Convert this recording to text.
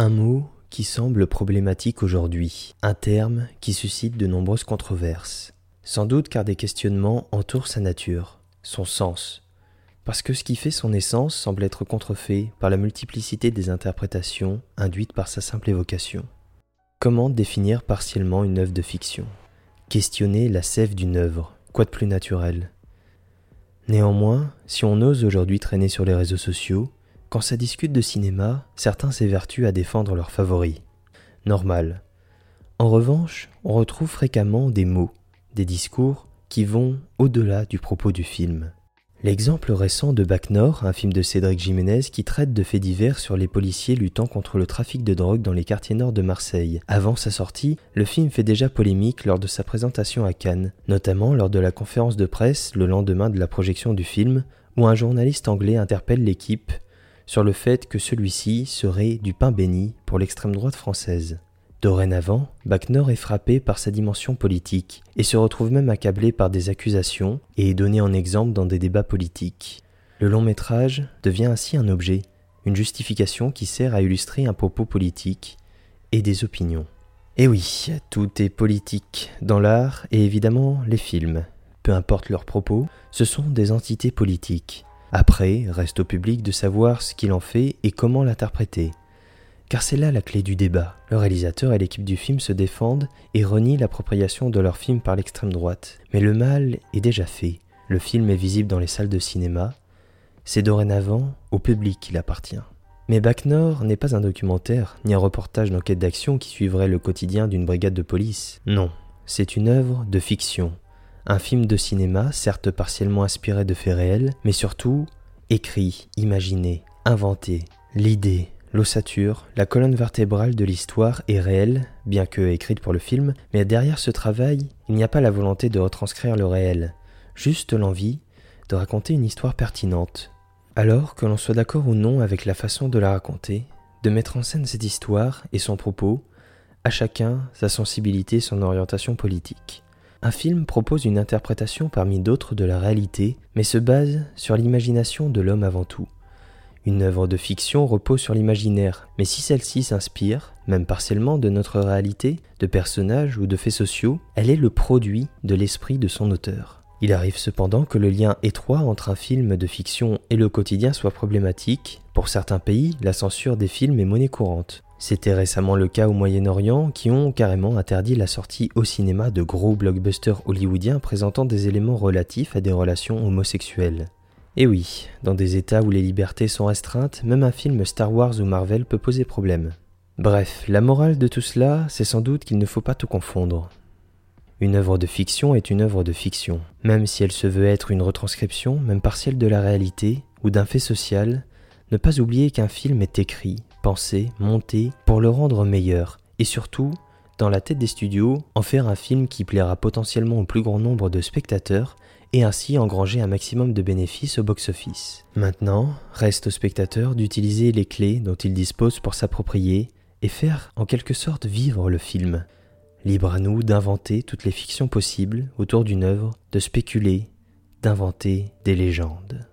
Un mot qui semble problématique aujourd'hui, un terme qui suscite de nombreuses controverses. Sans doute car des questionnements entourent sa nature, son sens, parce que ce qui fait son essence semble être contrefait par la multiplicité des interprétations induites par sa simple évocation. Comment définir partiellement une œuvre de fiction? Questionner la sève d'une œuvre, quoi de plus naturel? Néanmoins, si on ose aujourd'hui traîner sur les réseaux sociaux, quand ça discute de cinéma, certains s'évertuent à défendre leurs favoris. Normal. En revanche, on retrouve fréquemment des mots, des discours qui vont au-delà du propos du film. L'exemple récent de Bac Nord, un film de Cédric Jiménez qui traite de faits divers sur les policiers luttant contre le trafic de drogue dans les quartiers nord de Marseille. Avant sa sortie, le film fait déjà polémique lors de sa présentation à Cannes, notamment lors de la conférence de presse le lendemain de la projection du film, où un journaliste anglais interpelle l'équipe sur le fait que celui-ci serait du pain béni pour l'extrême droite française. Dorénavant, Nord est frappé par sa dimension politique et se retrouve même accablé par des accusations et est donné en exemple dans des débats politiques. Le long métrage devient ainsi un objet, une justification qui sert à illustrer un propos politique et des opinions. Et oui, tout est politique dans l'art et évidemment les films. Peu importe leurs propos, ce sont des entités politiques. Après, reste au public de savoir ce qu'il en fait et comment l'interpréter. Car c'est là la clé du débat. Le réalisateur et l'équipe du film se défendent et renient l'appropriation de leur film par l'extrême droite. Mais le mal est déjà fait. Le film est visible dans les salles de cinéma. C'est dorénavant au public qu'il appartient. Mais Bac n'est pas un documentaire, ni un reportage d'enquête d'action qui suivrait le quotidien d'une brigade de police. Non, c'est une œuvre de fiction. Un film de cinéma, certes partiellement inspiré de faits réels, mais surtout écrit, imaginé, inventé. L'idée, L'ossature, la colonne vertébrale de l'histoire, est réelle, bien que écrite pour le film, mais derrière ce travail, il n'y a pas la volonté de retranscrire le réel, juste l'envie de raconter une histoire pertinente. Alors que l'on soit d'accord ou non avec la façon de la raconter, de mettre en scène cette histoire et son propos, à chacun sa sensibilité son orientation politique. Un film propose une interprétation parmi d'autres de la réalité, mais se base sur l'imagination de l'homme avant tout. Une œuvre de fiction repose sur l'imaginaire, mais si celle-ci s'inspire, même partiellement, de notre réalité, de personnages ou de faits sociaux, elle est le produit de l'esprit de son auteur. Il arrive cependant que le lien étroit entre un film de fiction et le quotidien soit problématique. Pour certains pays, la censure des films est monnaie courante. C'était récemment le cas au Moyen-Orient qui ont carrément interdit la sortie au cinéma de gros blockbusters hollywoodiens présentant des éléments relatifs à des relations homosexuelles. Et oui, dans des États où les libertés sont restreintes, même un film Star Wars ou Marvel peut poser problème. Bref, la morale de tout cela, c'est sans doute qu'il ne faut pas tout confondre. Une œuvre de fiction est une œuvre de fiction, même si elle se veut être une retranscription, même partielle de la réalité ou d'un fait social, ne pas oublier qu'un film est écrit, pensé, monté pour le rendre meilleur, et surtout, dans la tête des studios, en faire un film qui plaira potentiellement au plus grand nombre de spectateurs et ainsi engranger un maximum de bénéfices au box-office. Maintenant, reste au spectateur d'utiliser les clés dont il dispose pour s'approprier et faire en quelque sorte vivre le film. Libre à nous d'inventer toutes les fictions possibles autour d'une œuvre, de spéculer, d'inventer des légendes.